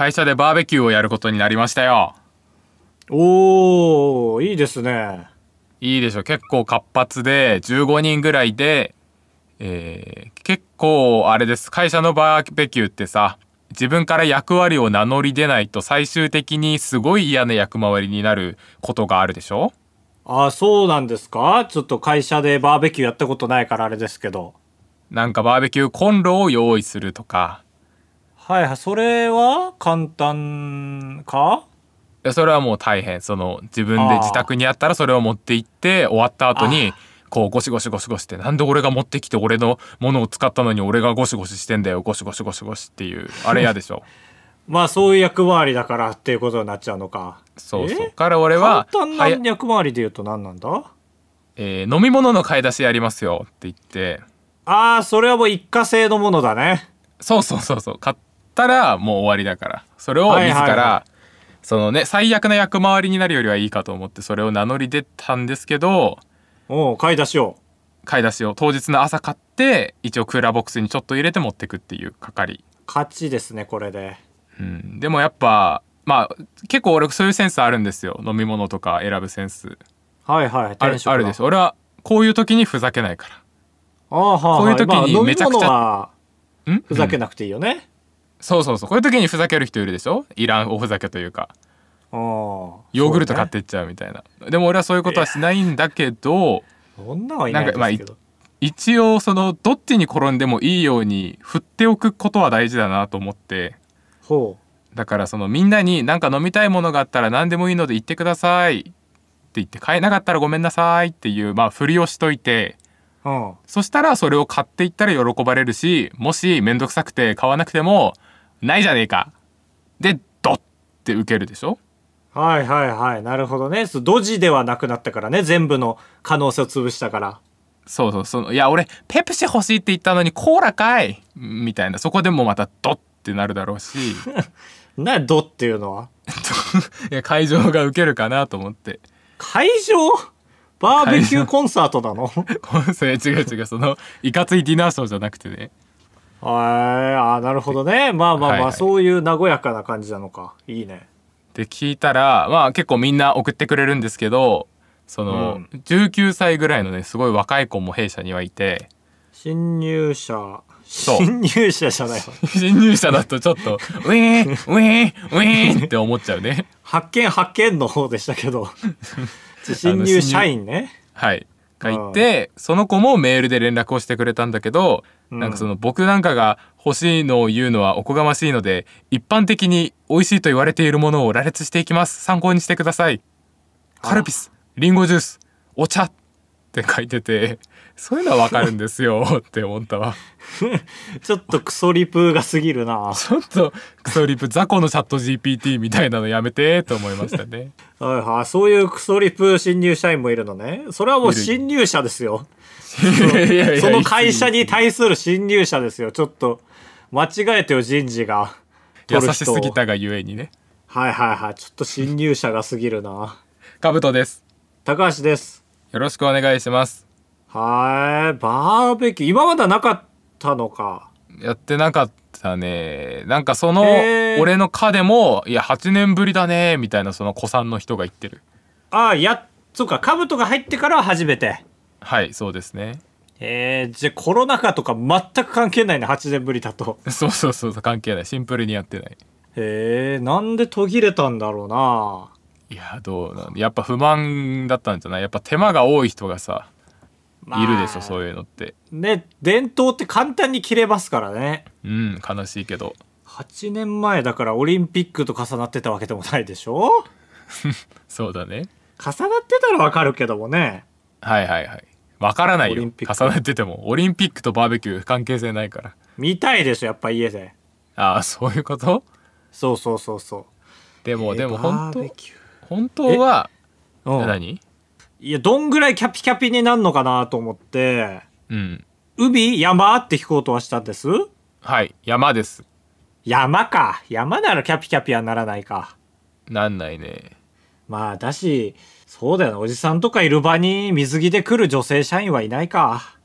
会社でバーベキューをやることになりましたよ。おーいいですね。いいでしょ結構活発で15人ぐらいで、えー結構あれです。会社のバーベキューってさ自分から役割を名乗り出ないと最終的にすごい嫌な役回りになることがあるでしょ？あそうなんですか？ちょっと会社でバーベキューやったことないからあれですけど。なんかバーベキューコンロを用意するとかはいはい。それは簡単か？いやそれはもう大変。その自分で自宅にあったらそれを持って行って終わった後にこうゴシゴシゴシゴシってなんで俺が持ってきて俺のものを使ったのに俺がゴシゴシしてんだよ。ゴシゴシゴシゴシっていうあれ嫌でしょ？まあそういう役回りだからっていうことになっちゃうのか。そうそう。え？から俺は簡単な役回りで言うと何なんだ？えー飲み物の買い出しやりますよって言って。ああそれはもう一過性のものだね。そうそうそうそう。買ったらもう終わりだから。それをはい自ら、はい。はそのね最悪な役回りになるよりはいいかと思ってそれを名乗り出たんですけどおう買い出しを。買い出しを。当日の朝買って一応クーラーボックスにちょっと入れて持ってくっていう係、勝ちですねこれで。うん、でもやっぱまあ結構俺そういうセンスあるんですよ。飲み物とか選ぶセンス。はいはいあるあるでしょ。俺はこういう時にふざけないかああはあこういう時にめちゃくちゃ物はらんうん？ふざけなくていいよね、そうそうそう。こういう時にふざける人いるでしょ？いらんおふざけというか。ああヨーグルト買ってっちゃうみたいな、でも俺はそういうことはしないんだけどそんなはいないですけど、一応そのどっちに転んでもいいように振っておくことは大事だなと思って。ほだからそのみんなに何か飲みたいものがあったら何でもいいので言ってくださいって言って買えなかったらごめんなさいっていうまあ振りをしといて。そしたらそれを買っていったら喜ばれるしもし面倒くさくて買わなくてもないじゃねえか。でドッって受けるでしょ？はいはいはい。なるほどね。ドジではなくなったからね。全部の可能性を潰したから。そうそうそのいや俺ペプシ欲しいって言ったのにコーラかい！みたいな。そこでもまたドッってなるだろうし。なドっていうのは？いや会場が受けるかなと思って。会場？バーベキューコンサートなの？それ違う違う。そのいかついディナーショーじゃなくてねはいあなるほどね。まあまあまあ、はいはい。そういう和やかな感じなのか。いいね。で聞いたらまあ結構みんな送ってくれるんですけどその、19歳ぐらいのねすごい若い子も弊社にはいて。新入社。新入社じゃないわ。新入社だとちょっとウィーンウィーンウィーンって思っちゃうね。発見発見の方でしたけど。新入社員ね。はいがいてその子もメールで連絡をしてくれたんだけど、なんかその僕なんかが欲しいのを言うのはおこがましいので一般的に美味しいと言われているものを羅列していきます。参考にしてください。カルピスリンゴジュースお茶って書いててそういうのはわかるんですよ って思ったわ。ちょっとクソリプが過ぎるな。ちょっとクソリプ雑魚のチャット GPT みたいなのやめてと思いましたね。はいはいそういうクソリプ新入社員もいるのね。それはもう新入社ですよ。その会社に対する新入社ですよ。ちょっと間違えてよ人事が。優しすぎたがゆえにね。はいはいはい。ちょっと新入社が過ぎるな。カブトです。高橋です。よろしくお願いしますはい。バーベキュー。今まではなかったのか。やってなかったね。なんかその俺の課でもいや8年ぶりだねみたいなその子さんの人が言ってる。ああやそうか。兜が入ってからは初めて。はいそうですね。えー、じゃあコロナ禍とか全く関係ないね8年ぶりだと。そうそうそうそう関係ない。シンプルにやってない。へえなんで途切れたんだろうな。いやどうなんやっぱ不満だったんじゃない？やっぱ手間が多い人がさいるでしょそういうのって。ね伝統って簡単に切れますからね。うん悲しいけど。8年前だからオリンピックと重なってたわけでもないでしょ？そうだね。重なってたらわかるけどもね。はいはいはい。わからないよ。重なってても。オリンピックとバーベキュー関係性ないから。見たいでしょやっぱ家で。ああそういうこと？そうそうそうそう。でも、えーでも本当本当は何？いやどんぐらいキャピキャピになるのかなと思ってうん海山？って聞こうとはしたんです？はい。山です。山か。山ならキャピキャピはならないか。なんないね。まあだしそうだよな。おじさんとかいる場に水着で来る女性社員はいないか。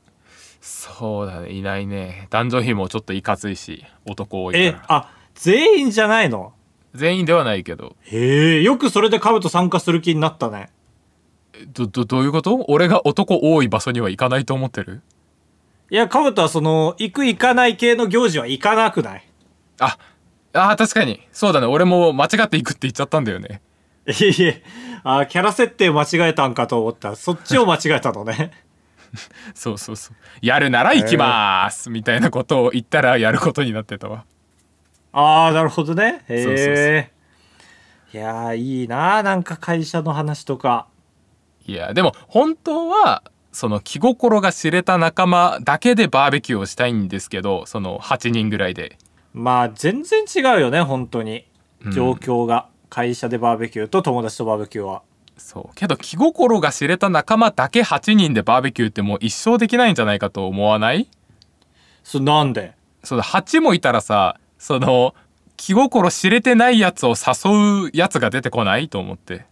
そうだね。いないね。男女比もちょっといかついし男多いえから。あ全員じゃないの？全員ではないけど。へえよくそれでカブト参加する気になったねどどどういうこと？俺が男多い場所には行かないと思ってる？いやカブトはその行く行かない系の行事は行かなくない？ああ確かに。そうだね。俺も間違って行くって言っちゃったんだよね。いえいえ。あキャラ設定間違えたんかと思った。そっちを間違えたのね。そうそうそう。やるなら行きます！みたいなことを言ったらやることになってたわ。ああなるほどね。へえいやーいいななんか会社の話とかいやでも本当はその気心が知れた仲間だけでバーベキューをしたいんですけどその8人ぐらいで。まあ全然違うよね本当に。うん。状況が、会社でバーベキューと友達とバーベキューは。そう。けど気心が知れた仲間だけ8人でバーベキューってもう一生できないんじゃないかと思わない？そなんで？その8もいたらさその気心知れてないやつを誘うやつが出てこない？と思って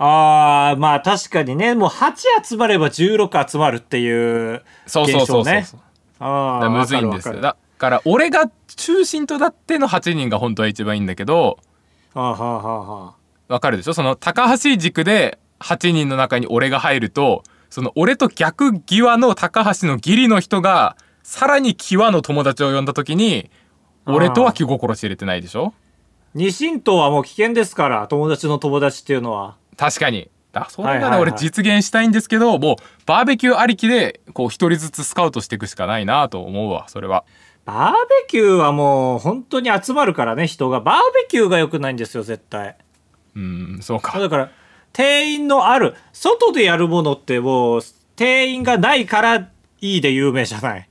ああまあ確かにね。もう8集まれば16集まるっていうそうそうそうそうああむずいんですよ。だから俺が中心となっての8人が本当は一番いいんだけどはあはあはあはあわかるでしょ？その高橋軸で8人の中に俺が入るとその俺と逆際の高橋の義理の人がさらに際の友達を呼んだ時に俺とは気心知れてないでしょ？二神党はもう危険ですから友達の友達っていうのは確かに。だそれがね、はいはいはい。俺実現したいんですけどもうバーベキューありきでこう一人ずつスカウトしていくしかないなと思うわそれは。バーベキューはもう本当に集まるからね人が。バーベキューが良くないんですよ絶対。うんそうか。だから定員のある外でやるものってもう定員がないからいいで有名じゃない。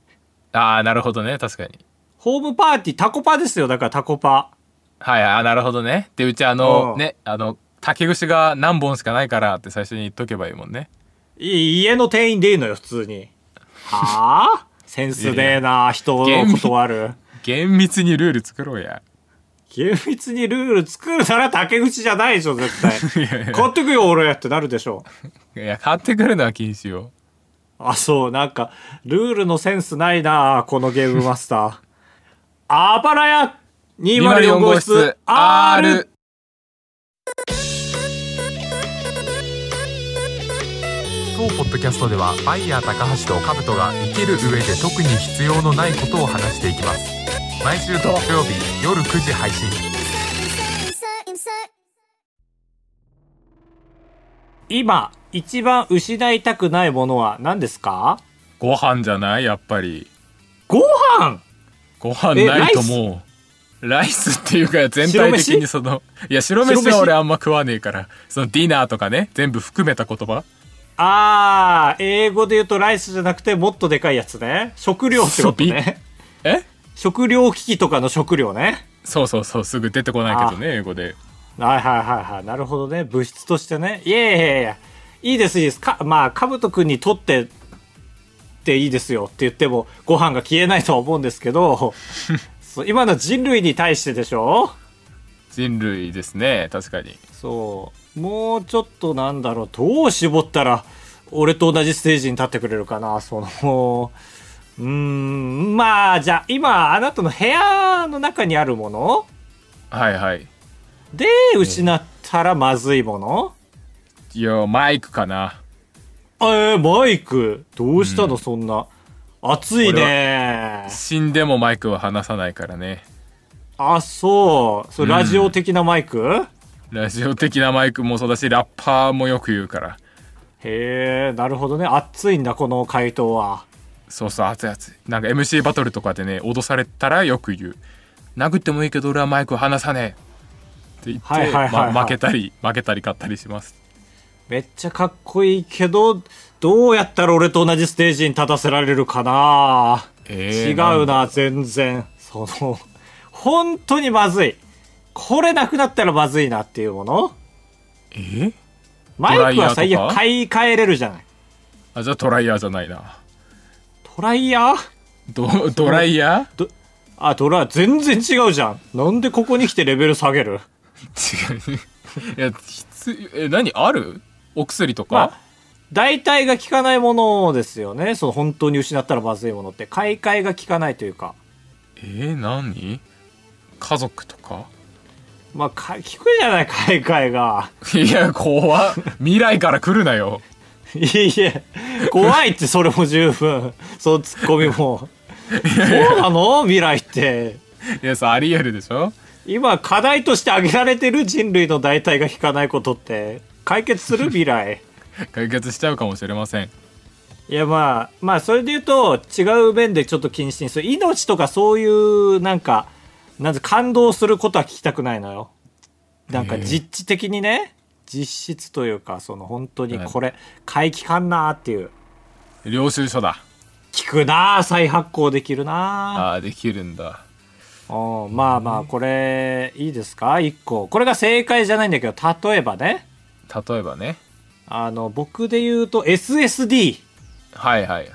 ああなるほどね。確かに。ホームパーティータコパですよだからタコパ。はいあーなるほどね。でうちあうん。のねあの竹串が何本しかないからって最初に言っとけばいいもんね。い家の定員でいいのよ普通に。はあ？センスねえな人を断る。厳密にルール作ろうや。厳密にルール作るなら竹口じゃないでしょ絶対。いやいや。買ってくよ俺ってなるでしょ。いや買ってくるのは禁止よ。あそうなんかルールのセンスないなこのゲームマスター。あばらや204号室 R 当ポッドキャストではバイヤー高橋と兜が生きる上で特に必要のないことを話していきます。毎週土曜日夜9時配信。今一番失いたくないものは何ですか？ご飯じゃない？やっぱり。ご飯？ご飯ないともうライスっていうか全体的にそのいや白飯は俺あんま食わねえからそのディナーとかね全部含めた言葉あー英語で言うとライスじゃなくてもっとでかいやつね。食料ってことね。え？食料危機とかの食料ね。そうそうそうすぐ出てこないけどね英語で。はいはいはいはい。なるほどね。物質としてね。いやいやいやいや。いいですいいです。かまあかぶとくんにとってっていいですよ。って言ってもご飯が消えないとは思うんですけど。そう今の人類に対してでしょ？人類ですね確かに。そうもうちょっとなんだろうどう絞ったら俺と同じステージに立ってくれるかなその。うーんまあじゃあ今あなたの部屋の中にあるもの？はいはい。で失ったらまずいもの、いやマイクかな。えー、マイク？どうしたの、そんな。熱いね。死んでもマイクは離さないからね。あそう。それうんラジオ的なマイク、ラジオ的なマイクもそうだしラッパーもよく言うから。へえなるほどね。熱いんだこの回答は。そうそう熱い。熱いなんか MC バトルとかでね脅されたらよく言う。殴ってもいいけど俺はマイクを離さねえ。って言って、はいはいはいはい。まあ負けたり負けたり勝ったりします。めっちゃかっこいいけどどうやったら俺と同じステージに立たせられるかな、えー違うな全然。その本当にまずいこれなくなったらまずいなっていうもの？え？マイクは最悪買い替えれるじゃない。あじゃあトライヤーじゃないな。トライヤー？ドドライヤどあドラ全然違うじゃん。なんでここに来てレベル下げる？ー違う。いや必要え何ある？お薬とか、まあ大体が効かないものですよね。その本当に失ったらまずいものって。買い替えが効かないというか。えー、何？家族とか？まあか聞くじゃない買い替えが。いや怖っ。未来から来るなよ。いいえ怖いってそれも十分。そのツッコミも。そうなの？未来って。いやさありえるでしょ？今課題として挙げられてる人類の代替が引かないことって解決する？未来。解決しちゃうかもしれません。いやまあまあそれで言うと違う面でちょっと気にしてする。命とかそういうなんかなんで感動することは聞きたくないのよ。なんか実地的にね実質というかその本当にこれ回帰かんなーっていう。領収書だ。聞くなー再発行できるなああできるんだ。ーうんまあまあこれいいですか？一個。これが正解じゃないんだけど例えばね。例えばね。あの僕で言うと SSD はいはい。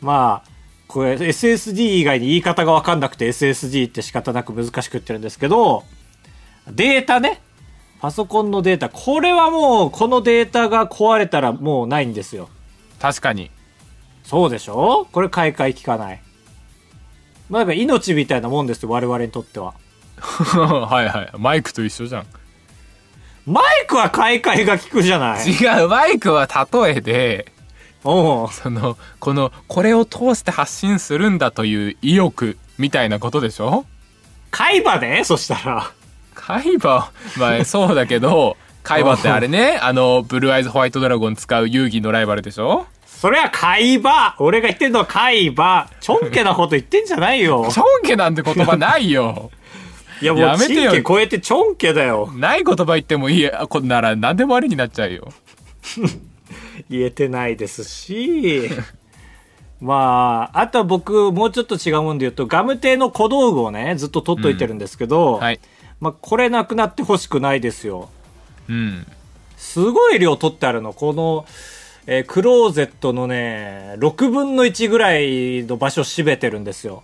まあこれ SSD 以外に言い方が分かんなくて SSD って仕方なく難しく言ってるんですけどデータね。パソコンのデータ。これはもうこのデータが壊れたらもうないんですよ。確かに。そうでしょ？これ買い替え効かない。まあだから命みたいなもんですよ我々にとっては。はいはい。マイクと一緒じゃん。マイクは買い替えが効くじゃない。違う。マイクは例えでそのこのこれを通して発信するんだという意欲みたいなことでしょ？海馬でそしたら。海馬？まあそうだけど 海馬ってあれねあのブルーアイズホワイトドラゴン使う遊戯のライバルでしょ？それは海馬。俺が言ってんのは海馬。ちょんけなこと言ってんじゃないよ。ちょんけなんて言葉ないよ。いやもうやめてよ。チンケ超えてちょんけだよ。ない言葉言ってもいい。やこんなら何でもありになっちゃうよ 言えてないですしまああとは僕もうちょっと違うもんで言うとガムテの小道具をねずっと取っといてるんですけど、はい。まあ、これなくなってほしくないですよ。うん。すごい量取ってあるの。この、えークローゼットのね6分の1ぐらいの場所占めてるんですよ。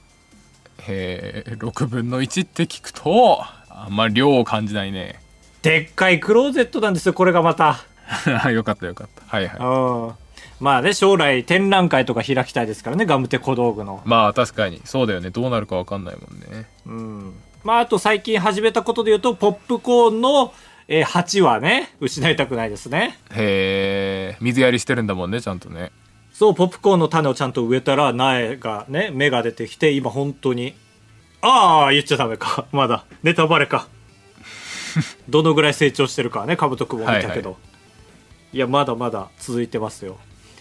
へえ6分の1って聞くとあんまり量を感じないね。でっかいクローゼットなんですよこれがまた よかったよかった。はいはい。うん。まあね将来展覧会とか開きたいですからねガムテ小道具の。まあ確かに。そうだよね。どうなるかわかんないもんね。うん。まあ、あと最近始めたことで言うと、ポップコーンの、えー8はね、失いたくないですね。へえ水やりしてるんだもんねちゃんとね。そう、ポップコーンの種をちゃんと植えたら、苗がね、芽が出てきて、今本当に、ああ、言っちゃダメか。まだ。ネタバレか。どのぐらい成長してるかはね、カブト君も見たけど。はいいや、まだまだ続いてますよ。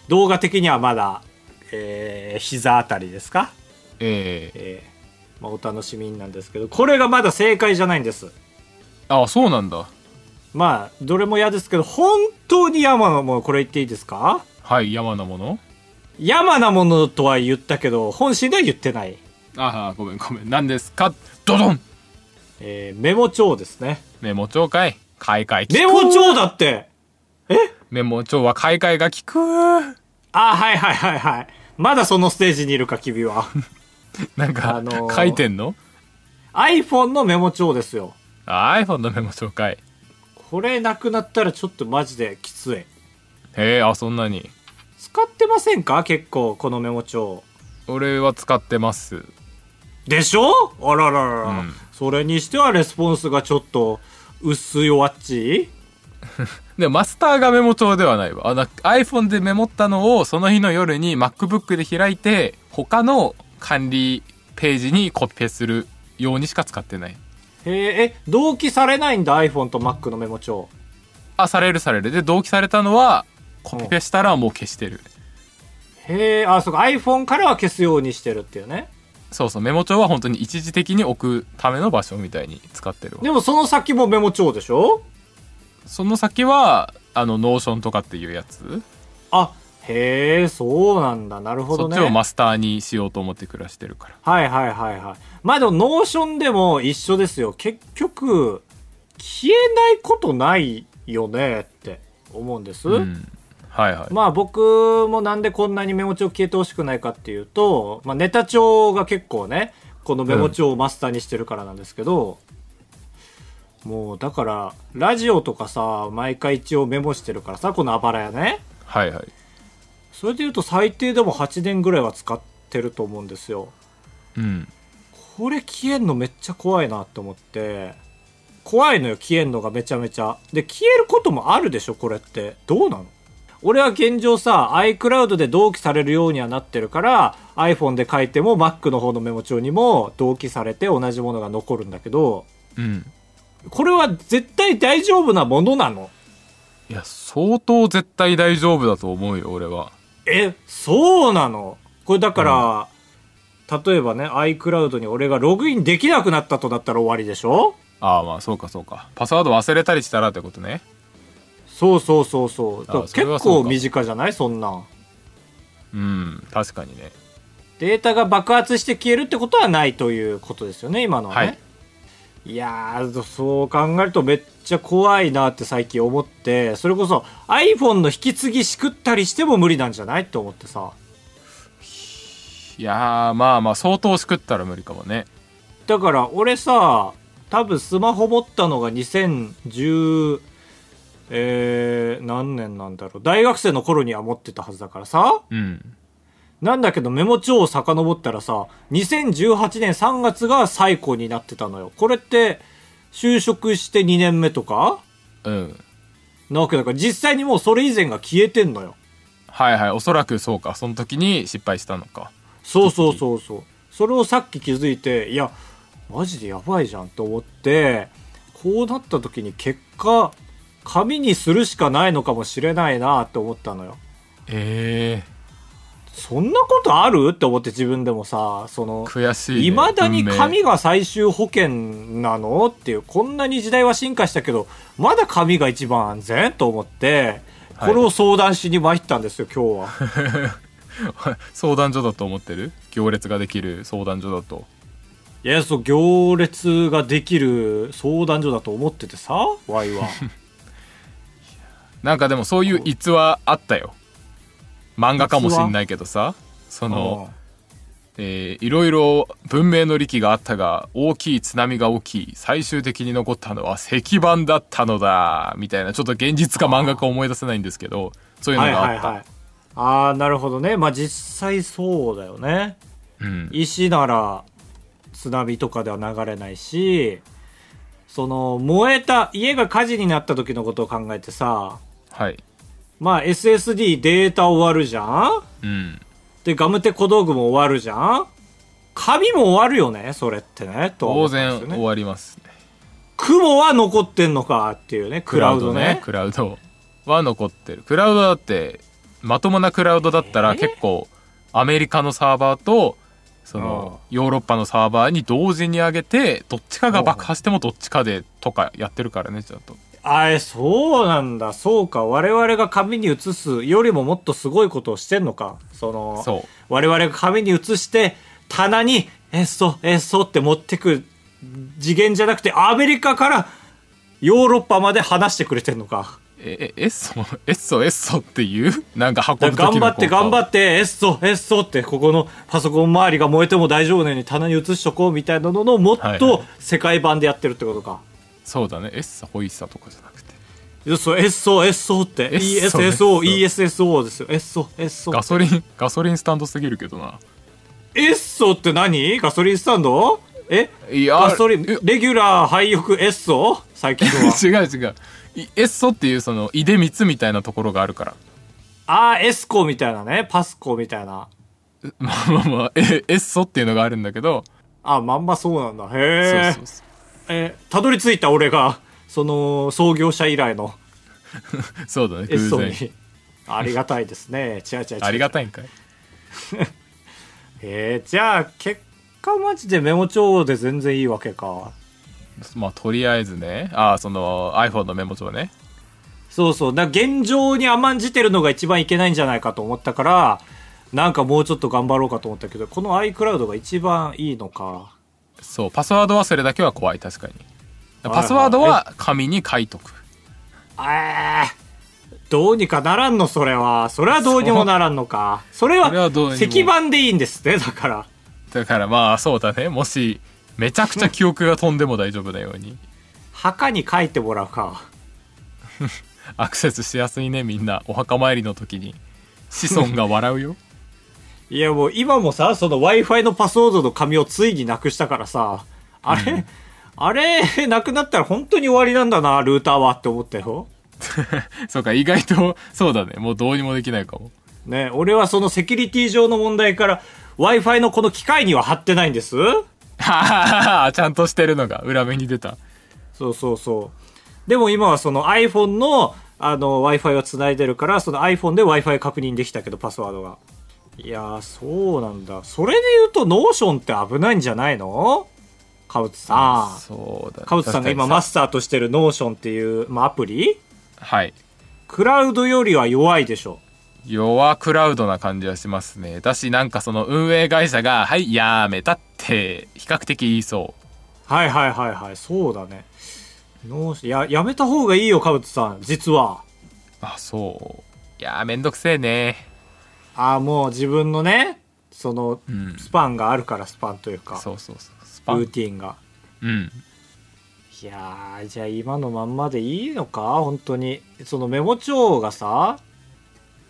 動画的にはまだ、えー、膝あたりですか？ええ。えーまあ、お楽しみなんですけど、これがまだ正解じゃないんです。あそうなんだ。まあ、どれも嫌ですけど、本当に山なもの、これ言っていいですか？はい山なもの。山なものとは言ったけど、本心では言ってない。ああごめんごめん。何ですか？ドドン。えーメモ帳ですね。メモ帳かい。買い替え。メモ帳だって。えメモ帳は買い替えが効く。あ、はいはいはいはい。まだそのステージにいるか、君は。なんか、あのー書いてんの？iPhone のメモ帳ですよ。あ iPhone のメモ帳かい。これなくなったらちょっとマジできつい。へえあそんなに。使ってませんか？結構、このメモ帳。俺は使ってます。でしょ？あらららら、うん。それにしてはレスポンスがちょっと薄いわっちでもマスターがメモ帳ではないわ。あの iPhone でメモったのをその日の夜に MacBook で開いて他の管理ページにコピペするようにしか使ってない。へえ、え、同期されないんだ iPhone と Mac のメモ帳。あされるされる。で同期されたのはコピペしたらもう消してる。へえ、あ、そうか、iPhone からは消すようにしてるっていうね。そうそうメモ帳は本当に一時的に置くための場所みたいに使ってるわ。でもその先もメモ帳でしょ？その先はあの Notion とかっていうやつ、あ、へえ、そうなんだ。なるほどね。そっちをマスターにしようと思って暮らしてるからはいはいはいはい。まあでも、 Notion でも一緒ですよ。結局、消えないことないよねって思うんです。うんはいはい、まあ僕もなんでこんなにメモ帳消えてほしくないかっていうと、まあネタ帳が結構ね、このメモ帳をマスターにしてるからなんですけど、もうだから、ラジオとかさ、毎回一応メモしてるからさ、このあばらやね。はいはい。それで言うと最低でも8年ぐらいは使ってると思うんですよ。うん。これ消えんのめっちゃ怖いなって思って、怖いのよ消えんのがめちゃめちゃ。で消えることもあるでしょこれって。どうなの？俺は現状さ iCloud で同期されるようにはなってるから iPhone で書いても Mac の方のメモ帳にも同期されて同じものが残るんだけどうんこれは絶対大丈夫なものなの？いや相当絶対大丈夫だと思うよ俺は。えそうなの？これだから、例えばね iCloud に俺がログインできなくなったとなったら終わりでしょ？ああまあそうかそうか。パスワード忘れたりしたらってことね。そうそうそうそう。そうか。構身近じゃない？そんなん。うん確かにねデータが爆発して消えるってことはないということですよね今のはね、はいい、やーそう考えるとめっちゃ怖いなって最近思ってそれこそ iPhone の引き継ぎしくったりしても無理なんじゃないって思ってさ。いやーまあまあ相当しくったら無理かもね。だから俺さ多分スマホ持ったのが2010えー、何年なんだろう。大学生の頃には持ってたはずだからさ。うんなんだけどメモ帳を遡ったらさ、2018年3月が最古になってたのよ。これって、就職して2年目とか？うんなわけだから、実際にもうそれ以前が消えてんのよ。はいはいおそらくそうかその時に失敗したのかそうそうそうそう。それをさっき気づいて、いや、マジでやばいじゃんって思って、こうなった時に結果、紙にするしかないのかもしれないなって思ったのよ。ええそんなことある？って思って自分でもさ、その、悔しい、ね、いまだに紙が最終保険なの？っていう、こんなに時代は進化したけど、まだ紙が一番安全？と思って、はい。これを相談しに参ったんですよ、今日は。相談所だと思ってる？行列ができる相談所だと。いや、そう、行列ができる相談所だと思っててさ、ワイは。なんかでもそういう逸話あったよ漫画かもしんないけどさその、えーいろいろ文明の利器があったが大きい津波が起き最終的に残ったのは石板だったのだみたいなちょっと現実か漫画か思い出せないんですけどそういうのはいがあった、はいはい。ああ、なるほどね。まあ実際そうだよね。うん、石なら津波とかでは流れないし、その燃えた家が火事になった時のことを考えてさ、はいまあ SSD データ終わるじゃん？うん。で、ガムテ小道具も終わるじゃん？紙も終わるよねそれってね。とは思当ったんですよね。然終わりますね。雲は残ってんのかっていうね、クラウドね。クラウドは残ってる。クラウドだってまともなクラウドだったらえ？結構アメリカのサーバーとそのヨーロッパのサーバーに同時に上げてどっちかが爆破してもどっちかでとかやってるからねちゃんとあえ、そうなんだ。そうか。我々が紙に移すよりももっとすごいことをしてんのか。その、そう我々が紙に移して、棚に、えっそ、えっそって持ってく次元じゃなくて、アメリカからヨーロッパまで離してくれてんのか。ええエッソ？エッソエッソっていう？なんか運ぶ時の頑張って頑張っって、えっそ、えっそって、ここのパソコン周りが燃えても大丈夫なように棚に移しとこうみたいなののもっはいはいと世界版でやってるってことか。そうだね。エッサホイッサとかじゃなくて。よそう、エッソ、エッソって、エッソ ESSO、エッ ESSO ですよ。エッソ、エッソ。ガソリンガソリンスタンドすぎるけどな。エッソって何？ガソリンスタンド？え？いやガソリンえ、レギュラー廃屋エッソ？最近は。違う違う。いエッソっていうその出光みたいなところがあるから。あー、エスコみたいなね。パスコみたいな。まあまあまあ。えエッソっていうのがあるんだけど。あ、まんまそうなんだ。そうへえそう。そうえーたどり着いた俺が、その、創業者以来の そうだね偶然に。ありがたいですね。違う違う違う。ありがたいんかい えー、じゃあ、結果マジでメモ帳で全然いいわけか。まあとりあえずねああその iPhone のメモ帳ねそうそう。だから現状に甘んじてるのが一番いけないんじゃないかと思ったから、なんかもうちょっと頑張ろうかと思ったけど、この iCloud が一番いいのか。そうパスワード忘れだけは怖い確かに。はいパスワードは紙に書いとく。えー、どうにかならんの、それは。それはどうにもならんのか。それは石板でいいんですね、だから。だからまあそうだね。もしめちゃくちゃ記憶が飛んでも大丈夫なように。墓に書いてもらうか。アクセスしやすいねみんな。お墓参りの時に。子孫が笑うよいやもう今もさ、その Wi-Fi のパスワードの紙をついになくしたからさ、あれ、あれ、なくなったら本当に終わりなんだな、ルーターはって思ったよ。そうか、意外と、そうだね。もうどうにもできないかも。ね、俺はそのセキュリティ上の問題から Wi-Fi のこの機械には貼ってないんです？はははちゃんとしてるのが裏目に出た。そうそうそう。でも今はその iPhone のあの Wi-Fi を繋いでるから、その iPhone で Wi-Fi 確認できたけど、パスワードが。いやー、そうなんだ。それで言うと Notion って危ないんじゃないの？カウツさん。そうだね。カウツさんが今マスターとしてる Notion っていう、まあ、アプリ？はい。クラウドよりは弱いでしょ。弱クラウドな感じはしますね。だし、なんかその運営会社が、はい、やめたって、比較的言いそう。はいはいはいはい、そうだね。ノーシや、やめた方がいいよ、カウツさん。実は。あ、そう。いやー、めんどくせえね。ああ、もう自分のね、その、うん。スパンがあるから、スパンというか、そうそうそう。スパルーン。ティンが。うん。いやー、じゃあ今のまんまでいいのか？本当に。そのメモ帳がさ、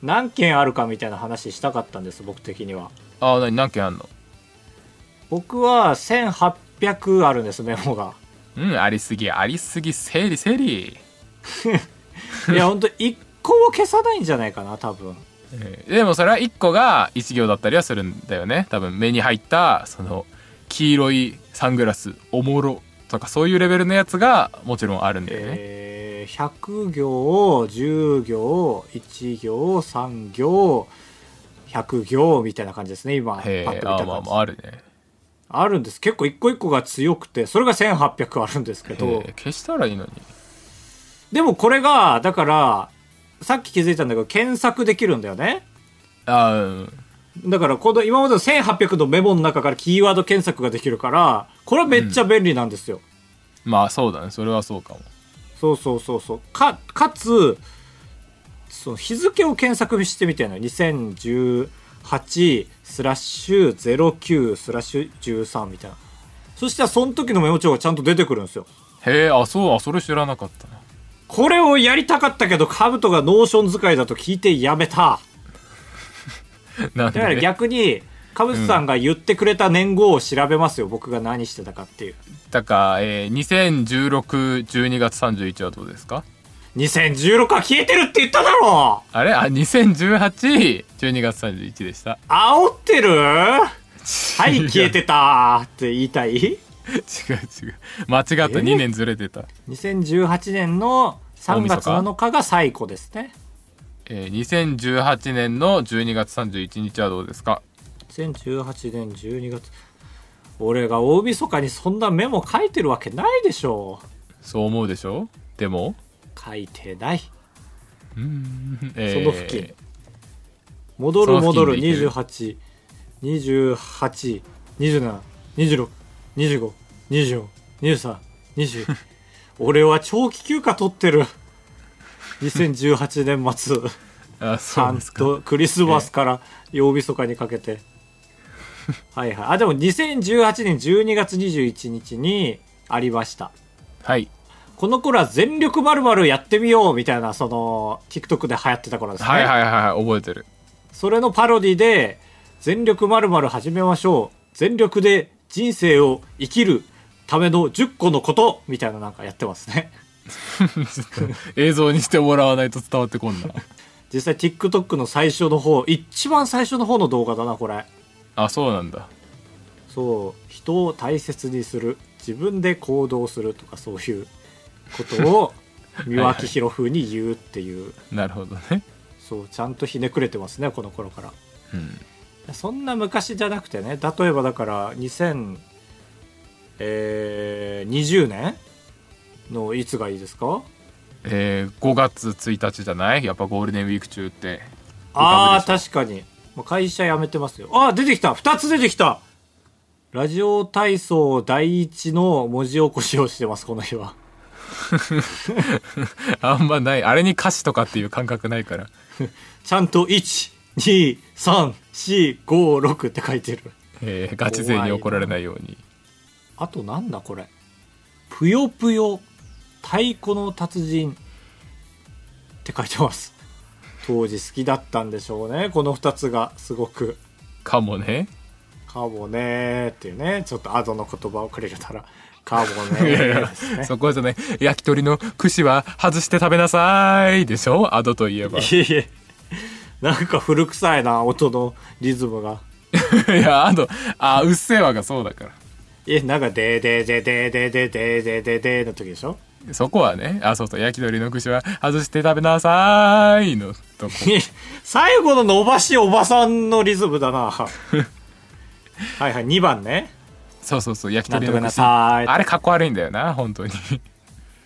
何件あるかみたいな話したかったんです、僕的には。あー、なに、何件あんの？僕は1800あるんです、メモが。うん、ありすぎ、ありすぎ、整理整理。いや、本当1個も消さないんじゃないかな、多分。えーでもそれは1個が1行だったりはするんだよね。多分目に入ったその黄色いサングラスおもろとかそういうレベルのやつがもちろんあるんだよね、えー、100行、10行、1行、3行、100行みたいな感じですね、今。パへッと見た感じ。えあまあまああるね。あるんです。結構一個一個が強くて、それが1800あるんですけへど、え消したらいいのに。でもこれが、だから、さっき気づいたんだけど、検索できるんだよね。あーうんだから、この今までの1800のメモの中からキーワード検索ができるから、これはめっちゃ便利なんですよ。まあそうだねそれはそうかもそうそうそうそう。か、かつ、その日付を検索してみてるのよ。2018スラッシュ09スラッシュ13みたいな。そしたらその時のメモ帳がちゃんと出てくるんですよ。へえあそうあそれ知らなかったなこれをやりたかったけど、カブトが Notion 使いだと聞いてやめた。だからで逆に、カブトさんが言ってくれた年号を調べますよ。僕が何してたかっていう。だから、えー、201612月31はどうですか？2016は消えてるって言っただろ！あれ？あ201812月31でした。煽ってる？はい、消えてたって言いたい？違う違う。間違った。2年ずれてた。2018年の3月7日が最古ですね。えー、2018年の12月31日はどうですか？2018年12月。俺が大晦日にそんなメモ書いてるわけないでしょそう思うでしょ？でも？書いてない。うん、えー、その付近戻る？戻る28282726 25、24、23、20。俺は長期休暇取ってる。2018年末。あちゃそうんですかとクリスマスから曜日かにかけて。はいはい。あ、でも2018年12月21日にありました。はいこの頃は全力まるやってみようみたいな、その、TikTok で流行ってた頃ですね。はいはいはいはい覚えてるそれのパロディで、全力まる始めましょう。全力で人生を生きるための10個のことみたいななんかやってますね。映像にしてもらわないと伝わってこんな実際 TikTok の最初の方、一番最初の方の動画だな、これ。あそうなんだそう、人を大切にする、自分で行動するとかそういうことを三輪明宏風に言うっていう、なるほどねそう、ちゃんとひねくれてますね、この頃から。うんそんな昔じゃなくてね例えばだから2020年のいつがいいですか？えー、5月1日じゃない？やっぱゴールデンウィーク中って。あー浮かぶでし確かに。会社辞めてますよ。あー出てきた。2つ出てきた。ラジオ体操第一の文字起こしをしてますこの日は。あんまない。あれに歌詞とかっていう感覚ないから。ちゃんと12345って書いてる。えー、ガチ勢に怒られないように。あとなんだこれ。ぷよぷよ太鼓の達人って書いてます。当時好きだったんでしょうね。この2つがすごく。かもね。かもねーっていうね。ちょっとアドの言葉をくれたらかもいやいやそこじゃね焼き鳥の串は外して食べなさいでしょ？アドといえば。いいえいえなんか古臭いな音のリズムが。やアドあうっせぇわがそうだから。えなんかでーでーでーでーでーでーでーでーでーでーの時でしょそこはねあそうそう焼き鳥の串は外して食べなさいのとこ最後の伸ばしおばさんのリズムだなはいはい2番ねそうそうそう焼き鳥の串あれかっこ悪いんだよな本当に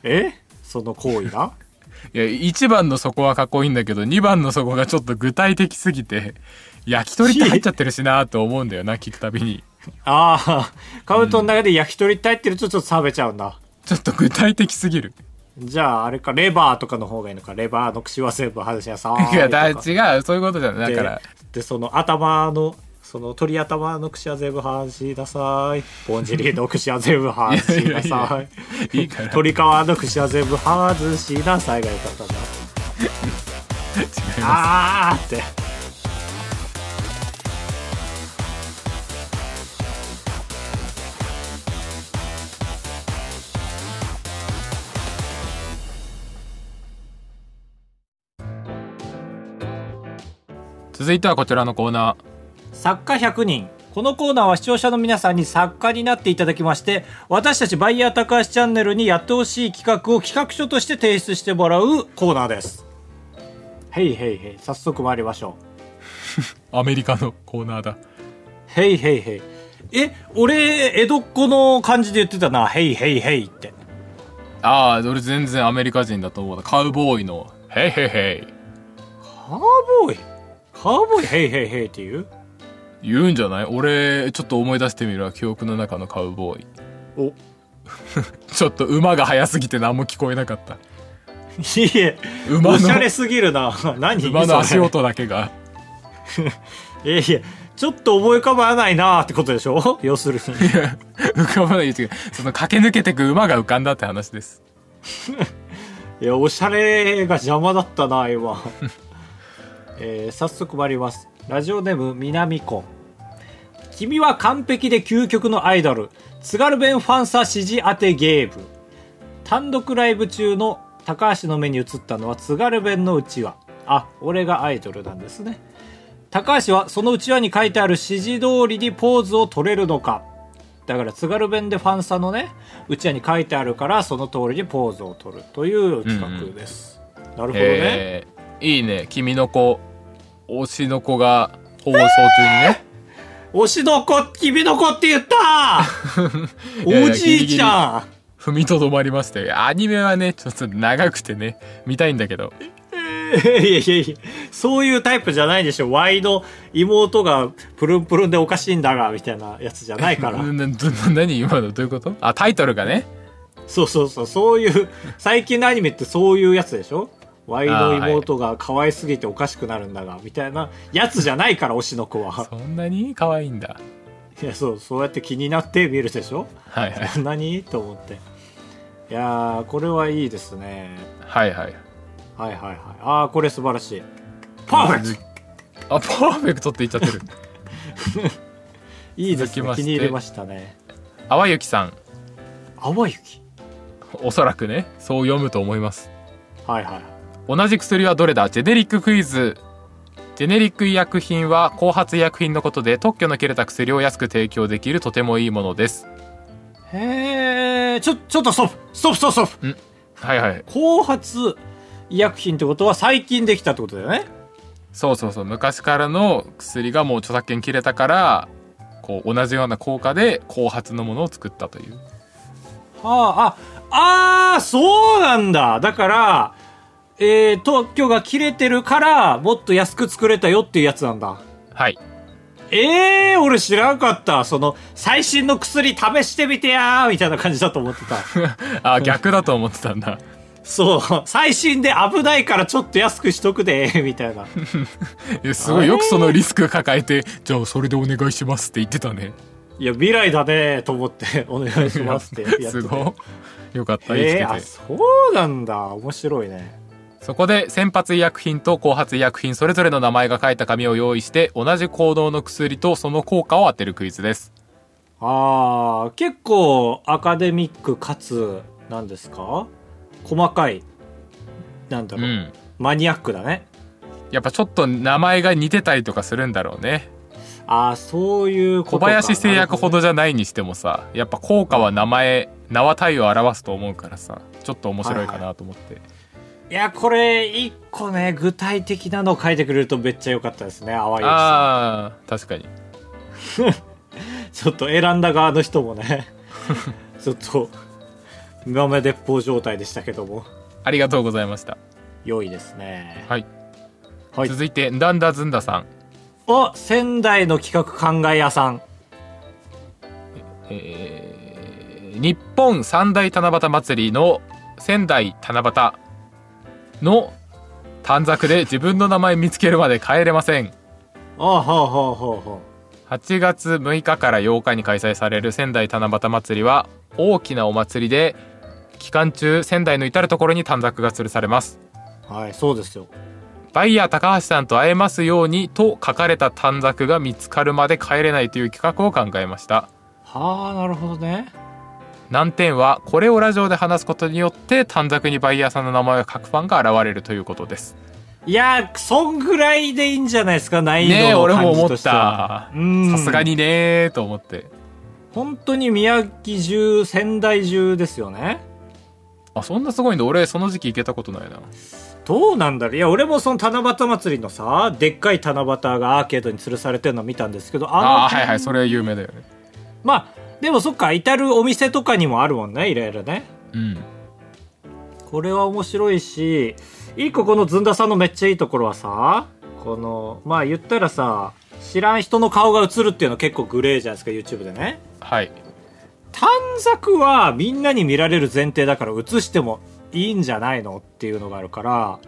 えその行為ないや1番のそこはかっこいいんだけど2番のそこがちょっと具体的すぎて焼き鳥って入っちゃってるしなと思うんだよな聞くたびに。ああカウントの中で焼き鳥って入ってるとちょっと冷めちゃうんだ、ちょっと具体的すぎる。じゃああれかレバーとかの方がいいのか。レバーの串は全部外しなさいいやだとか違う。そういうことじゃない。でだから。でその頭のその鳥頭の串は全部外しなさい。ぼんじりの串は全部外しなさい。鳥皮の串は全部外しなさいがよかったんだ 違います。あーって。続いてはこちらのコーナ作家100人。このコーナーは視聴者の皆さんに作家になっていただきまして私たちバイヤー高橋チャンネルにやってほしい企画を企画書として提出してもらうコーナーです。へいへいへい早速参りましょう。ー アメリカのコーナーだ。へいへいへいえ俺江戸っ子の感じで言ってたな。へいへいへいって。ああ俺全然アメリカ人だと思う。カウボーイの「ヘイヘイヘイ。カーボーイ？カーボーイ？へいへいへいって言う」言うんじゃない？俺ちょっと思い出してみるわ。記憶の中のカウボーイ。お。ちょっと馬が速すぎて何も聞こえなかった。いえ。馬のおしゃれすぎるな。何馬の足音だけが。いやいやちょっと思い浮かばないなってことでしょ？要するに。浮かばないですけどその駆け抜けてく馬が浮かんだって話です。いやおしゃれが邪魔だったな今。えー早速参りますラジオネーム南子。君は完璧で究極のアイドル。津軽弁ファンサ指示当てゲーム。単独ライブ中の高橋の目に映ったのは津軽弁のうちわ。あ俺がアイドルなんですね。高橋はそのうちわに書いてある指示通りにポーズを取れるのか。だから津軽弁でファンサのねうちわに書いてあるからその通りにポーズを取るという企画です、なるほどね、えー。いいね。君の子推しの子が放送中にね、推しの子君の子って言った。おじいちゃん。踏みとどまりましたよアニメはねちょっと長くてね見たいんだけど。いやいやいやそういうタイプじゃないでしょ。ワイの妹がプルンプルンでおかしいんだが、みたいなやつじゃないから。など何今の？どういうこと？あタイトルがね。そうそうそう、そういう、最近のアニメってそういうやつでしょ？ワイの妹が可愛すぎておかしくなるんだが、みたいなやつじゃないから、推しの子は。そんなに可愛いんだいや、そう、そうやって気になって見るでしょ？はいはいそんなに？と思って。いやー、これはいいですね。はいはいはいはいはい。あー、これ素晴らしい。パーフェクトあパーフェクトって言っちゃってる いいですね。気に入れましたね。淡雪さん淡雪？おそらくねそう読むと思いますはいはい。同じ薬はどれだ？ジェネリッククイズ。ジェネリック医薬品は後発医薬品のことで特許の切れた薬を安く提供できるとてもいいものです。へえ、ちょ、ちょっとストップ。ストップストップストップ。はいはい。後発医薬品ってことは最近できたってことだよね。そうそうそう。昔からの薬がもう著作権切れたからこう同じような効果で後発のものを作ったという。はあ、あ、あーそうなんだ。だから、えー、特許が切れてるから、もっと安く作れたよっていうやつなんだ。はいええー、俺知らんかった。その、最新の薬試してみてやーみたいな感じだと思ってた。あ逆だと思ってたんだそう、最新で危ないからちょっと安くしとくで、みたいな。いやすごいよくそのリスク抱えてじゃあそれでお願いしますって言ってたねいや、未来だねと思って、お願いしますってやってて。すごいよかった生きてて、えー、あ、そうなんだ。面白いね。そこで先発医薬品と後発医薬品それぞれの名前が書いた紙を用意して同じ行動の薬とその効果を当てるクイズです。ああ、結構アカデミックかつ、なんですか？細かい、なんだろう、うん。マニアックだね。やっぱちょっと名前が似てたりとかするんだろうね。ああ、そういう小林製薬ほどじゃないにしてもさやっぱ効果は名前名は体を表すと思うからさちょっと面白いかなと思って、ほどねいや、これ、一個ね、具体的なのを書いてくれるとめっちゃ良かったですね、淡雪さああ確かにん。ちょっと選んだ側の人もね、ちょっと、豆鉄砲状態でしたけども、ありがとうございました良いですね。はい、はい。続いてんだんだずんださんお、仙台の企画考え屋さん。えー日本三大七夕祭りの仙台七夕の短冊で自分の名前見つけるまで帰れませんああ、ほうほうほうほ8月6日から8日に開催される仙台七夕祭りは大きなお祭りで期間中仙台の至る所に短冊が吊るされますう。はい、そうですよ。バイヤー高橋さんと会えますようにと書かれた短冊が見つかるまで帰れないという企画を考えましたはあ、なるほどね。難点はこれをラジオで話すことによって短冊にバイヤーさんの名前を書くファンが現れるということですいや、そんぐらいでいいんじゃないですか、難易ね俺も思っ。たうん。さすが。にねーと思って本当に宮城中、仙台中ですよね。あそんなすごいんだ俺その時期行けたことないなどうなんだろういや、俺もその七夕祭りのさ、でっかい七夕がアーケードに吊るされてるの見たんですけど、あの、あはいはいそれは有名だよねまあ、でもそっか、至るお店とかにもあるもんね、いろいろね。うんこれは面白いし、一個このずんださんのめっちゃいいところはさ、この、まあ言ったらさ、知らん人の顔が映るっていうの結構グレーじゃないですか、YouTube でね。はい短冊はみんなに見られる前提だから映してもいいんじゃないのっていうのがあるから、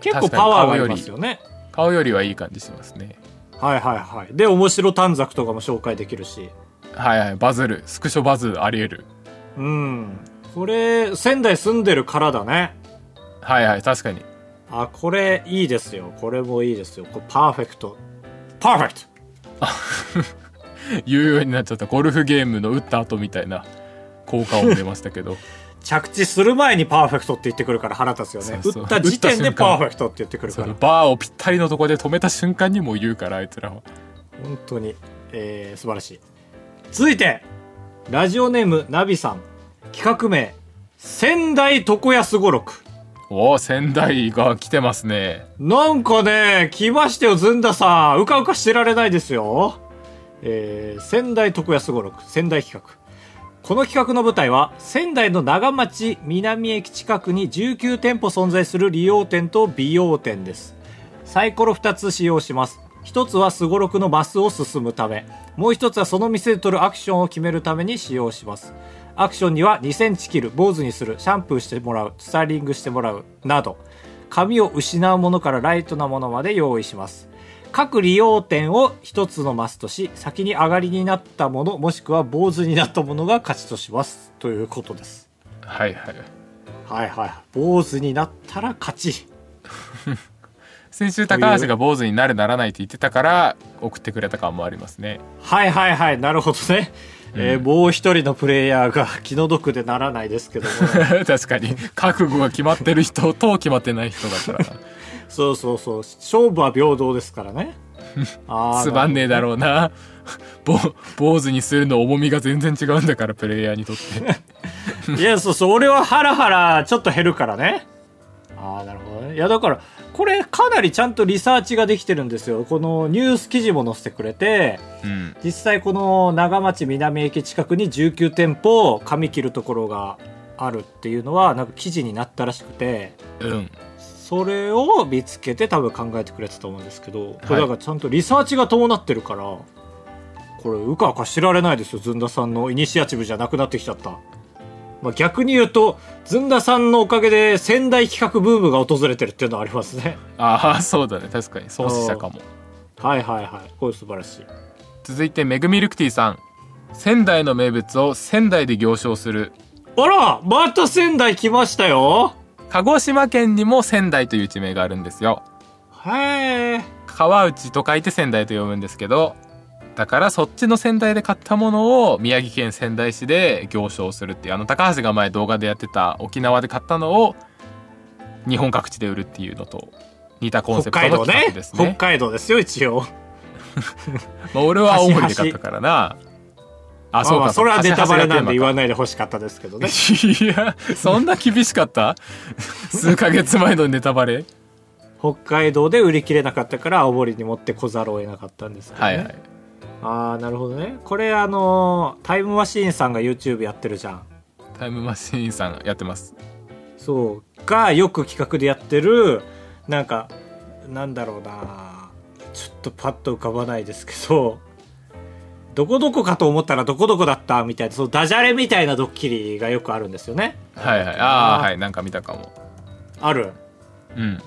結構パワーがありますよね。顔よりはいい感じしますねはいはいはい。で、面白短冊とかも紹介できるし。はいはいバズるスクショバズあり得るうん。これ、仙台住んでるからだね。はいはい確かにあ、これいいですよ。これもいいですよ。これパーフェクト。パーフェクト 言うようになっちゃったゴルフゲームの打った後みたいな効果音出ましたけど 着地する前にパーフェクトって言ってくるから腹立つよね。打った時点でパーフェクトって言ってくるから。バーをぴったりのとこで止めた瞬間にもう言うからあいつらは本当に、えー、素晴らしい。続いて、ラジオネームナビさん。企画名、仙台床安語録。おお仙台が来てますねなんかね、来ましたよ、ずんださん。うかうかしてられないですよ。えー、仙台床安語録、仙台企画。この企画の舞台は、仙台の長町南駅近くに19店舗存在する理容店と美容店です。サイコロ2つ使用します。1つはすごろくのマスを進むため、もう1つはその店で取るアクションを決めるために使用します。アクションには2センチ切る、坊主にする、シャンプーしてもらう、スタイリングしてもらう、など、髪を失うものからライトなものまで用意します。各利用点を一つのマスとし、先に上がりになったもの、もしくは坊主になったものが勝ちとします。ということです。はいはいはいはい。坊主になったら勝ち。先週高橋が坊主になるならないって言ってたから送ってくれた感もありますねはいはいはい。なるほどね。えーもう一人のプレイヤーが気の毒でならないですけども。確かに覚悟が決まってる人と決まってない人だからな そうそうそう。勝負は平等ですからね。つまんねえだろうなぼ坊主にするの重みが全然違うんだからプレイヤーにとっていや、そうそう、俺はハラハラちょっと減るからね。ああ、なるほどね。いや、だから、これかなりちゃんとリサーチができてるんですよ。このニュース記事も載せてくれて、うん実際この長町南駅近くに19店舗髪切るところがあるっていうのは、なんか記事になったらしくて、うんそれを見つけて多分考えてくれてたと思うんですけど、これだからちゃんとリサーチが伴ってるから、これうかうか知られないですよ、ずんださんのイニシアチブじゃなくなってきちゃった。まあ、逆に言うと、ずんださんのおかげで仙台企画ブームが訪れてるっていうのはありますね。ああそうだね確かにそうしたかもはいはいはい。これ素晴らしい。続いてめぐみルクティさん仙台の名物を仙台で行商するあらまた仙台来ましたよ鹿児島県にも仙台という地名があるんですよへえ。川内と書いて仙台と読むんですけどだからそっちの仙台で買ったものを宮城県仙台市で行商するっていうあの高橋が前動画でやってた沖縄で買ったのを日本各地で売るっていうのと似たコンセ北プトの企画ですね。北海道ですよ一応。まあ、俺は青森で買ったからな。あそうかそれはネタバレなんで言わないでほしかったですけどね。いやそんな厳しかった？数ヶ月前のネタバレ？北海道で売り切れなかったから青森に持ってこざるを得なかったんですけどね、はいはいああなるほどね。これあのータイムマシーンさんが YouTube やってるじゃん。タイムマシーンさんやってます。そう。がよく企画でやってるなんかなんだろうなちょっとパッと浮かばないですけどどこどこかと思ったらどこどこだったみたいなそのダジャレみたいなドッキリがよくあるんですよね。はいはい。ああはい。なんか見たかも。ある？うん。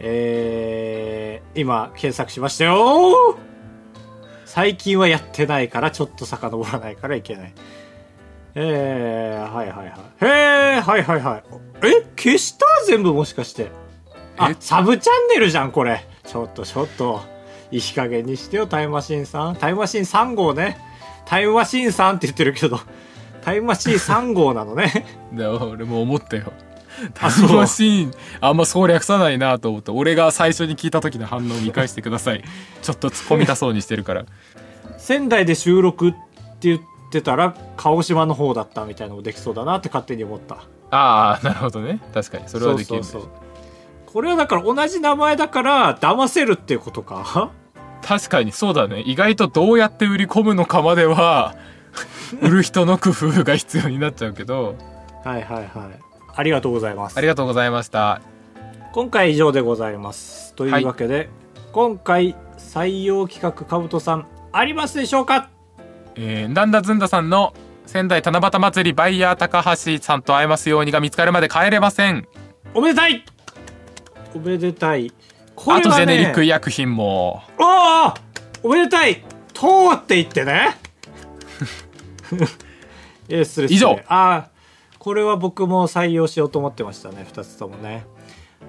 えー、今検索しましたよ最近はやってないからちょっと遡らないからいけない。えー、はいはいはい。へーはいはいはい。え消した？全部もしかして。あえ？サブチャンネルじゃんこれ。ちょっとちょっと。いい加減にしてよタイムマシーンさん。タイムマシーン3号ね。タイムマシーンさんって言ってるけど。タイムマシーン3号なのね。で俺も思ったよタイムマシーンあんまそう略さないなと思って俺が最初に聞いた時の反応を見返してください。ちょっと突っ込みたそうにしてるから。仙台で収録って言ってたら鹿児島の方だったみたいなのもできそうだなって勝手に思った。ああなるほどね。確かにそれはできるねそうそうそう。これはだから同じ名前だから騙せるっていうことか？確かにそうだね。意外とどうやって売り込むのかまでは売る人の工夫が必要になっちゃうけど。はいはいはいありがとうございます。ありがとうございました。今回以上でございます。というわけで、今回採用企画かぶとさんありますでしょうか？えー、ダンダズンダさんの仙台七夕祭りバイヤー高橋さんと会えますようにが見つかるまで帰れません。おめでたい！おめでたい。こあとジェネリックい医薬品も。ああおめでたい。通っていってね。失礼以上。ああこれは僕も採用しようと思ってましたね2つともね。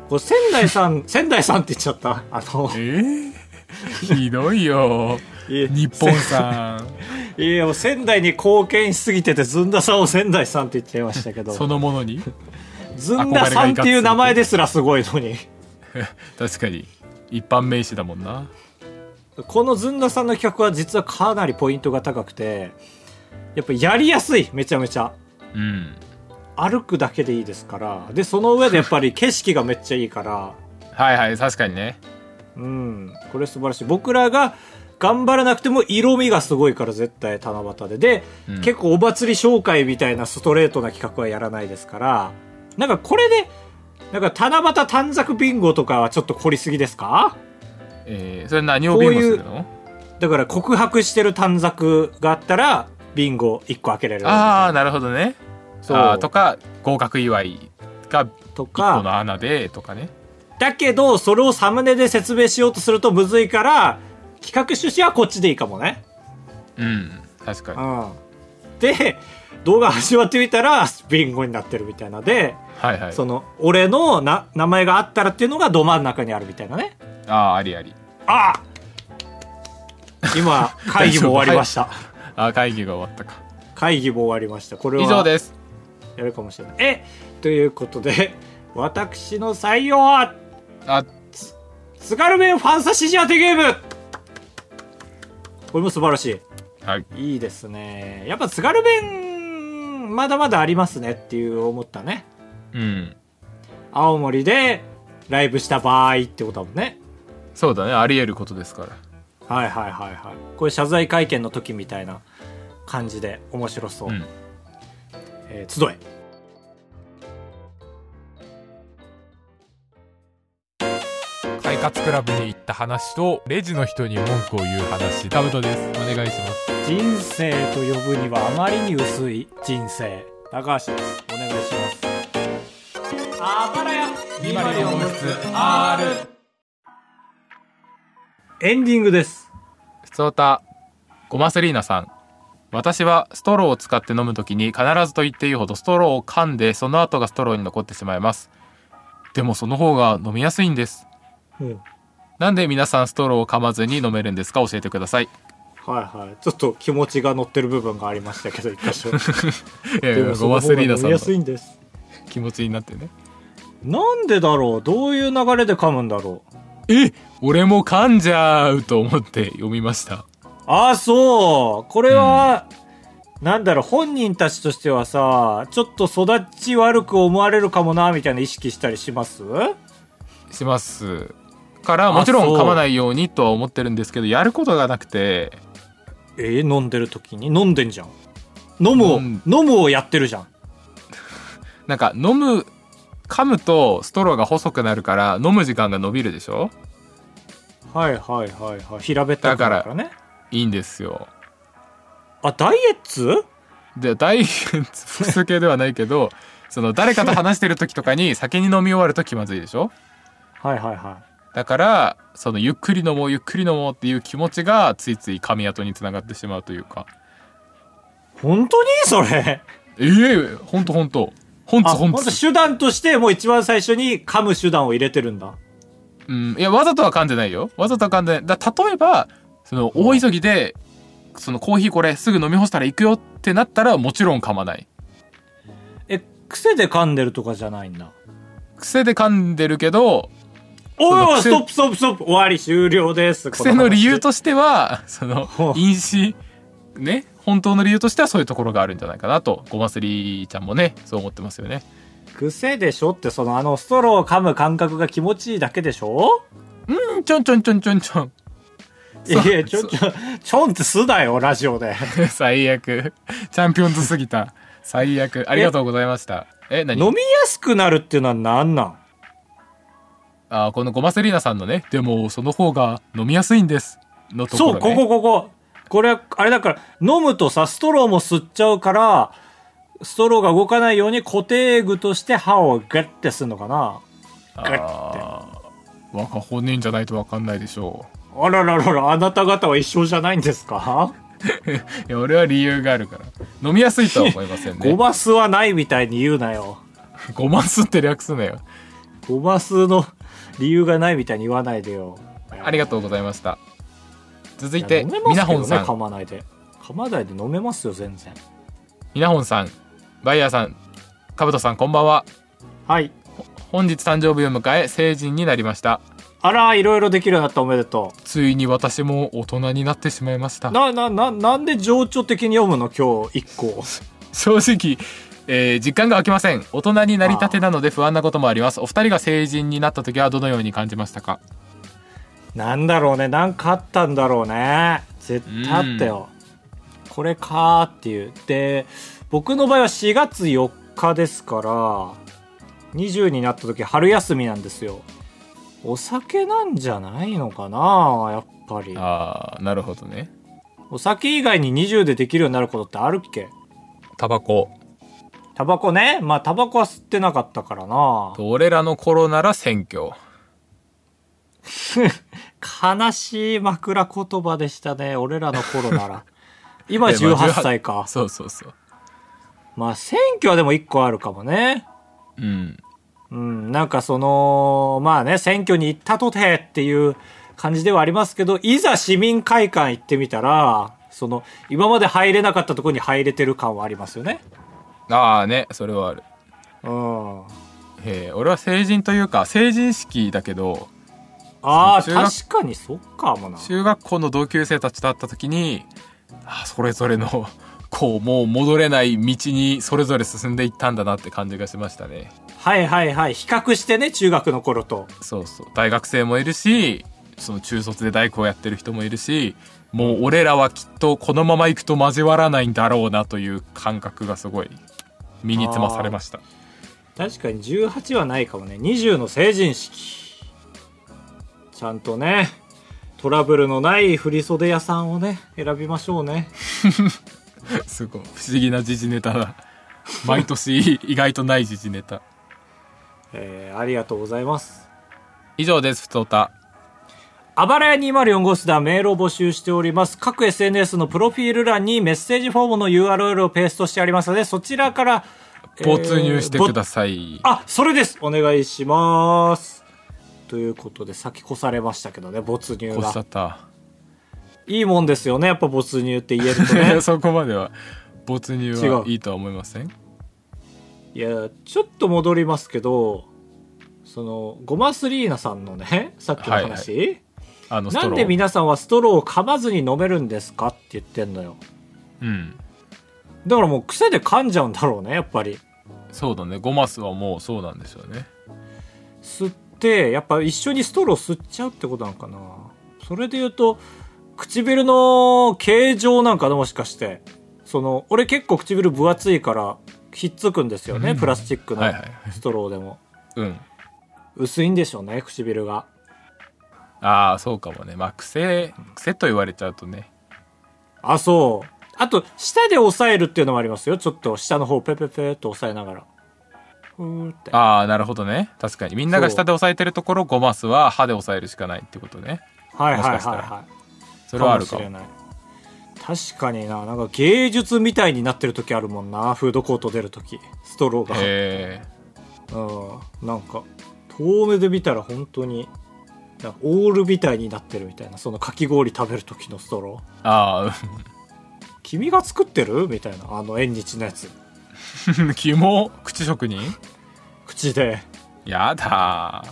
これ仙台さん 仙台さんって言っちゃった？あの。えー、ひどいよ。日本さん。いやもう仙台に貢献しすぎててずんださんを仙台さんって言っちゃいましたけど。そのものに？ずんださんっていう名前ですらすごいのに。確かに。一般名詞だもんな。このずんださんの企画は実はかなりポイントが高くてやっぱやりやすいめちゃめちゃ。うん歩くだけでいいですからでその上でやっぱり景色がめっちゃいいから。はいはい確かにね。うん。これ素晴らしい。僕らが頑張らなくても色味がすごいから絶対七夕で。で、うん。結構お祭り紹介みたいなストレートな企画はやらないですから。なんかこれでなんか七夕短冊ビンゴとかはちょっと凝りすぎですか？えー、それ何をビンゴするの？だから告白してる短冊があったらビンゴ1個開けれるああなるほどねあーとか合格祝いが1個とかの穴でとかね。だけどそれをサムネで説明しようとするとむずいから企画趣旨はこっちでいいかもね。うん確かに。うん。で動画始まってみたらビンゴになってるみたいなではいはい。その俺のな名前があったらっていうのがど真ん中にあるみたいなね。ああありあり。あ今会議も終わりました。あー会議が終わったか。会議も終わりました。これは以上ですやるかもしれない。えということで私の採用はあ津軽弁ファンサシジ当てゲーム。これも素晴らしはい。いいいですね。やっぱ津軽弁まだまだありますねっていう思ったね。うん。青森でライブした場合ってことだもんね。そうだね。あり得ることですから。はいはいはいはい。これ謝罪会見の時みたいな感じで面白そう、うんえー集え。快活クラブに行った話とレジの人に文句を言う話。タブトです。お願いします。人生と呼ぶにはあまりに薄い人生。高橋です。お願いします。あばらや。エンディングです。ふつおた。ゴマセリーナさん私はストローを使って飲むときに必ずと言っていいほどストローを噛んでその後がストローに残ってしまいます。でもその方が飲みやすいんです。うん。なんで皆さんストローを噛まずに飲めるんですか？教えてください。はいはい。ちょっと気持ちが乗ってる部分がありましたけど一箇所 いやいやでもそのゴマスリーナさん飲みやすいのんです気持ちになってね。なんでだろう？どういう流れで噛むんだろう？え俺も噛んじゃうと思って読みましたああそう。これは、なんだろう本人たちとしてはさちょっと育ち悪く思われるかもなみたいな意識したりします？します。からもちろん噛まないようにとは思ってるんですけどやることがなくて。えー飲んでる時に？飲んでんじゃん。飲むを飲飲むをやってるじゃん。なんか飲む噛むとストローが細くなるから飲む時間が伸びるでしょ？はいはいはいはい。平べったくなるからねいいんですよ。あダイエッツ？でダイエット複数形ではないけど その誰かと話してる時とかに酒に飲み終わると気まずいでしょ？はいはいはだからそのゆっくり飲もうゆっくり飲もうっていう気持ちがついつい噛み跡につながってしまうというか。い本当にそれ？ええほんとほんとほんつあほんつ本当手段としてもう一番最初に噛む手段を入れてるんだ。うんいやわざとは噛んでないよ。わざとは噛んでない。だ例えばその大急ぎでそのコーヒーこれすぐ飲み干したら行くよってなったらもちろん噛まない。え癖で噛んでるとかじゃないんだ。癖で噛んでるけどおいおい癖ストップストップストップ。終わり終了です。癖の理由ととしてはその飲酒ね本当の理由としてはそういうところがあるんじゃないかなとごますりちゃんもねそう思ってますよね。癖でしょってそのあのストローを噛む感覚が気持ちいいだけでしょ？うんちょんちょんちょんちょんちょんいやちょちょちょんってすだよラジオで。最悪。チャンピオンズすぎた。最悪。ありがとうございました。え何？飲みやすくなるっていうのは何なん？あこのゴマセリーナさんのねでもその方が飲みやすいんですのところ、そう、ね、ここここ。これ、あれだから、飲むとさ、ストローも吸っちゃうから、ストローが動かないように固定具として歯をガッてするのかな。ガッて。あーわか本人じゃないとわかんないでしょあらららら、あなた方は一緒じゃないんですか？う いや俺は理由があるから飲みやすいとは思いませんねゴマスはないみたいに言うなよ。ごますって略すなよゴマスの理由がないみたいに言わないでよ。ありがとうございました続いてみなほんさ噛んまないで。噛まないで飲めますよ、全然。みなほんさんバイヤーさんかぶとさんこんばんははい。本日誕生日を迎え成人になりましたあら、いろいろできるようになったおめでとついに私も大人になってしまいましたう。な、な、な、なんで情緒的に読むの今日、一個。正直、えー実感が湧きません大人になりたてなので不安なこともありますお二人が成人になった時はどのように感じましたか？なんだろうね。なんかあったんだろうね。絶対あったよ。これかーっていう。で、僕の場合は4月4日ですから、20になった時春休みなんですよ。お酒なんじゃないのかなやっぱり。あーなるほどねお酒以外に20でできるようになることってあるっけ？タバコタバコね。まあタバコは吸ってなかったからな。俺らの頃なら選挙 悲しい枕言葉でしたね。俺らの頃なら。今でまあ18歳か。そうそうそうまあ選挙はでも1個あるかもね。うんうん、なんかその、まあね、選挙に行ったとてっていう感じではありますけど、いざ市民会館行ってみたら、その、今まで入れなかったところに入れてる感はありますよね。ああねそれはあるうん。へえ俺は成人というか成人式だけどああ、確かにそっかもな。中学校の同級生たちと会った時にあーそれぞれのこうもう戻れない道にそれぞれ進んでいったんだなって感じがしましたねはいはいはい。比較してね、中学の頃と。そうそう大学生もいるしその中卒で大工をやってる人もいるしもう俺らはきっとこのまま行くと交わらないんだろうなという感覚がすごい身につまされました確かに18はないかもね。20の成人式。ちゃんとね、トラブルのない振袖屋さんをね、選びましょうね。すごい不思議な時事ネタだ 毎年意外とない時事ネタえー、ありがとうございます。以上ですふつおたあばらや204号室ではメールを募集しております。各 SNS のプロフィール欄にメッセージフォームの URL をペーストしてありますので、そちらから、没入してくだささい、い。あ、それですお願いします。ということで、先越されましたけどね、没入がこっちゃっ。たいいもんですよねやっぱ没入って言えるとね。そこまでは。没入はいいとは思いません？いやちょっと戻りますけどそのゴマスリーナさんのねさっきの話、あのストロー。なんで皆さんはストローを噛まずに飲めるんですかって言ってんのよ。うん。だからもう癖で噛んじゃうんだろうねやっぱり。そうだね。ゴマスはもうそうなんですよね。吸ってやっぱ一緒にストロー吸っちゃうってことなのかな。それで言うと唇の形状なんかなもしかしてその俺結構唇分厚いからひっつくんですよね、うん。プラスチックのはいはいはい。ストローでも、うん。薄いんでしょうね唇が。ああそうかもね。まあ癖癖と言われちゃうとね。あそう。あと舌で押さえるっていうのもありますよ。ちょっと下の方ペペペっと押さえながら。ああなるほどね。確かに。みんなが下で押さえてるところゴマスは歯で押さえるしかないってことね。はいはいはいはいそれはあるか。ももしれない確かにななんか芸術みたいになってる時あるもんなフードコート出る時ストローが。へえ。うんなんか遠目で見たら本当になんかオールみたいになってるみたいなそのかき氷食べる時のストロー。ああ。君が作ってる？みたいなあの縁日のやつ。うん肝口職人？口で。やだ